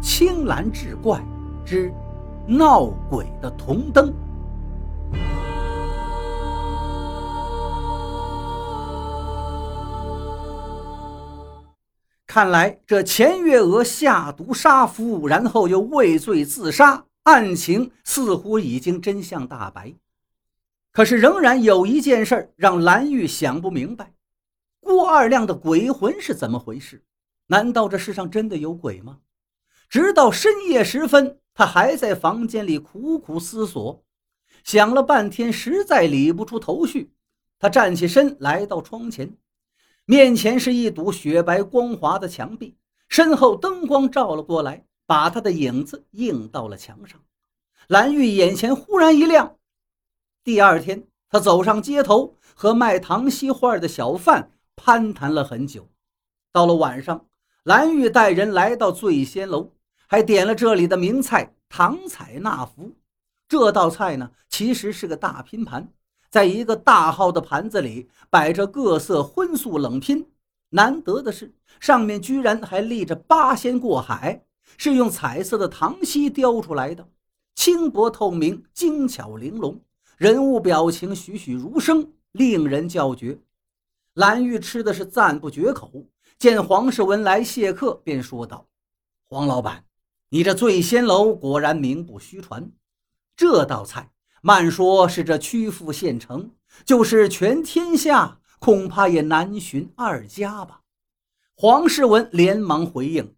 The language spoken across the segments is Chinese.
青蓝志怪之闹鬼的铜灯。看来这钱月娥下毒杀夫，然后又畏罪自杀，案情似乎已经真相大白。可是仍然有一件事让蓝玉想不明白：郭二亮的鬼魂是怎么回事？难道这世上真的有鬼吗？直到深夜时分，他还在房间里苦苦思索，想了半天，实在理不出头绪。他站起身，来到窗前。面前是一堵雪白光滑的墙壁，身后灯光照了过来，把他的影子映到了墙上。蓝玉眼前忽然一亮。第二天，他走上街头，和卖糖稀画的小贩攀谈了很久。到了晚上，蓝玉带人来到醉仙楼，还点了这里的名菜糖彩纳福。这道菜呢，其实是个大拼盘。在一个大号的盘子里摆着各色荤素冷拼，难得的是上面居然还立着八仙过海，是用彩色的糖稀雕出来的，轻薄透明，精巧玲珑，人物表情栩栩如生，令人叫绝。蓝玉吃的是赞不绝口，见黄世文来谢客，便说道：“黄老板，你这醉仙楼果然名不虚传，这道菜。”慢说是这曲阜县城，就是全天下，恐怕也难寻二家吧。黄世文连忙回应：“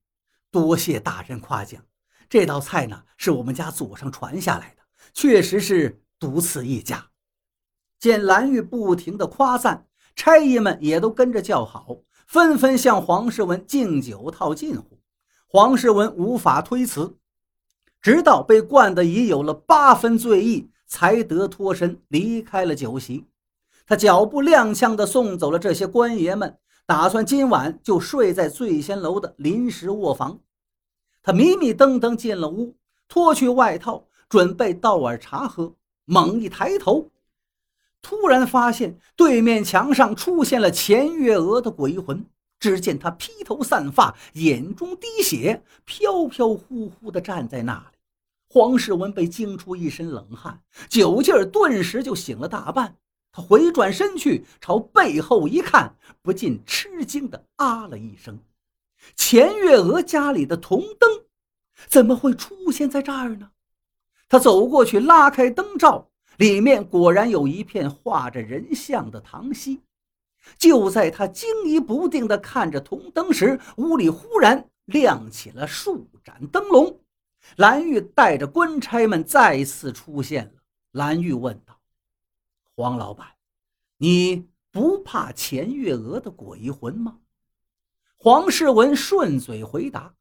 多谢大人夸奖，这道菜呢是我们家祖上传下来的，确实是独此一家。”见蓝玉不停的夸赞，差役们也都跟着叫好，纷纷向黄世文敬酒套近乎。黄世文无法推辞，直到被灌得已有了八分醉意。才得脱身离开了酒席，他脚步踉跄地送走了这些官爷们，打算今晚就睡在醉仙楼的临时卧房。他迷迷瞪瞪进了屋，脱去外套，准备倒碗茶喝。猛一抬头，突然发现对面墙上出现了钱月娥的鬼魂。只见他披头散发，眼中滴血，飘飘忽忽地站在那里。黄世文被惊出一身冷汗，酒劲儿顿时就醒了大半。他回转身去，朝背后一看，不禁吃惊的啊了一声：“钱月娥家里的铜灯，怎么会出现在这儿呢？”他走过去，拉开灯罩，里面果然有一片画着人像的糖稀。就在他惊疑不定地看着铜灯时，屋里忽然亮起了数盏灯笼。蓝玉带着官差们再次出现了。蓝玉问道：“黄老板，你不怕钱月娥的鬼魂吗？”黄世文顺嘴回答：“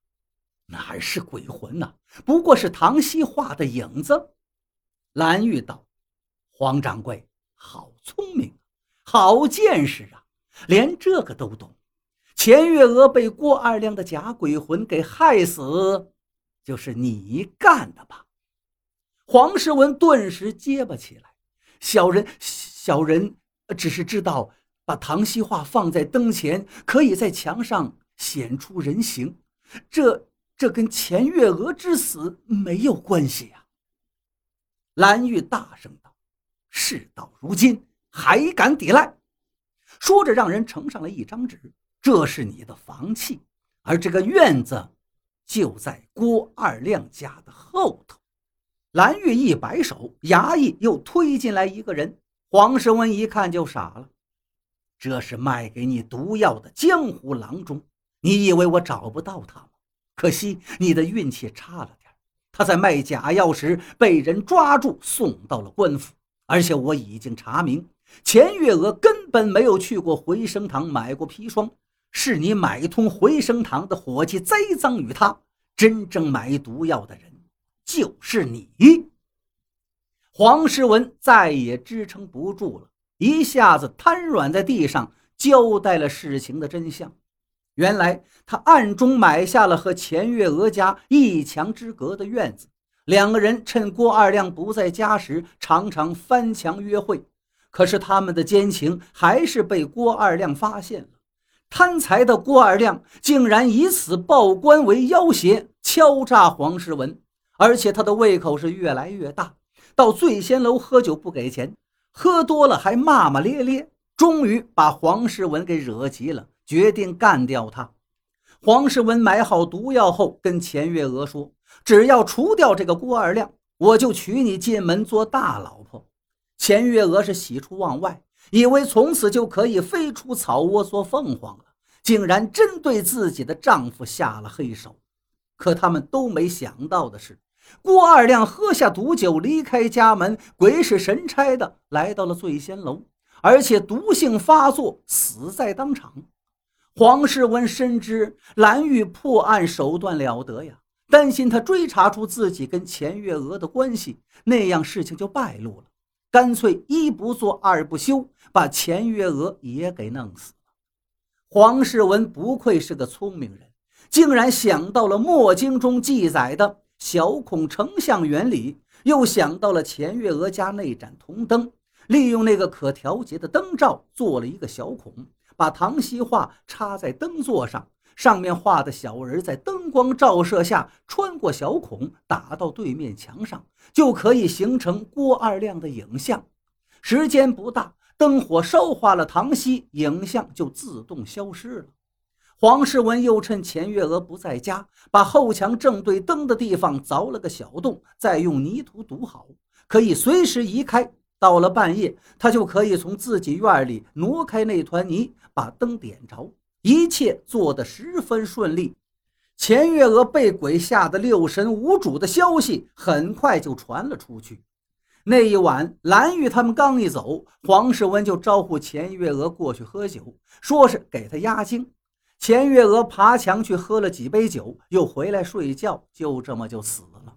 哪是鬼魂呐，不过是唐熙画的影子。”蓝玉道：“黄掌柜，好聪明，好见识啊，连这个都懂。钱月娥被郭二亮的假鬼魂给害死。”就是你干的吧？黄世文顿时结巴起来。小人，小人只是知道把唐熙画放在灯前，可以在墙上显出人形。这这跟钱月娥之死没有关系呀！蓝玉大声道：“事到如今还敢抵赖？”说着，让人呈上了一张纸：“这是你的房契，而这个院子……”就在郭二亮家的后头，蓝玉一摆手，衙役又推进来一个人。黄世文一看就傻了，这是卖给你毒药的江湖郎中。你以为我找不到他吗？可惜你的运气差了点，他在卖假药时被人抓住，送到了官府。而且我已经查明，钱月娥根本没有去过回生堂买过砒霜。是你买通回生堂的伙计栽赃于他，真正买毒药的人就是你。黄世文再也支撑不住了，一下子瘫软在地上，交代了事情的真相。原来他暗中买下了和钱月娥家一墙之隔的院子，两个人趁郭二亮不在家时，常常翻墙约会。可是他们的奸情还是被郭二亮发现了。贪财的郭二亮竟然以此报官为要挟，敲诈黄世文，而且他的胃口是越来越大。到醉仙楼喝酒不给钱，喝多了还骂骂咧咧，终于把黄世文给惹急了，决定干掉他。黄世文买好毒药后，跟钱月娥说：“只要除掉这个郭二亮，我就娶你进门做大老婆。”钱月娥是喜出望外，以为从此就可以飞出草窝做凤凰了，竟然真对自己的丈夫下了黑手。可他们都没想到的是。郭二亮喝下毒酒，离开家门，鬼使神差的来到了醉仙楼，而且毒性发作，死在当场。黄世文深知蓝玉破案手段了得呀，担心他追查出自己跟钱月娥的关系，那样事情就败露了，干脆一不做二不休，把钱月娥也给弄死了。黄世文不愧是个聪明人，竟然想到了《墨经》中记载的。小孔成像原理，又想到了钱月娥家那盏铜灯，利用那个可调节的灯罩做了一个小孔，把唐西画插在灯座上，上面画的小人在灯光照射下穿过小孔，打到对面墙上，就可以形成郭二亮的影像。时间不大，灯火烧化了唐西，影像就自动消失了。黄世文又趁钱月娥不在家，把后墙正对灯的地方凿了个小洞，再用泥土堵好，可以随时移开。到了半夜，他就可以从自己院里挪开那团泥，把灯点着。一切做得十分顺利。钱月娥被鬼吓得六神无主的消息很快就传了出去。那一晚，蓝玉他们刚一走，黄世文就招呼钱月娥过去喝酒，说是给他压惊。钱月娥爬墙去喝了几杯酒，又回来睡觉，就这么就死了。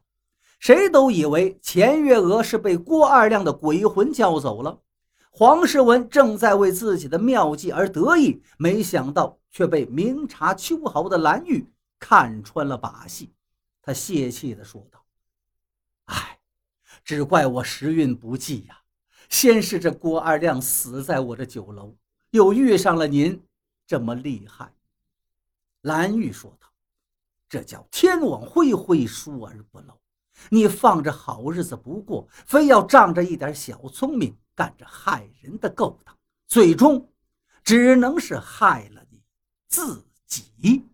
谁都以为钱月娥是被郭二亮的鬼魂叫走了。黄世文正在为自己的妙计而得意，没想到却被明察秋毫的蓝玉看穿了把戏。他泄气地说道：“哎，只怪我时运不济呀！先是这郭二亮死在我这酒楼，又遇上了您，这么厉害。”蓝玉说道：“这叫天网恢恢，疏而不漏。你放着好日子不过，非要仗着一点小聪明，干着害人的勾当，最终只能是害了你自己。”